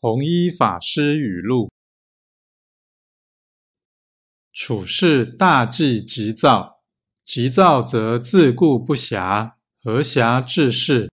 弘一法师语录：处事大忌急躁，急躁则自顾不暇，何暇治事？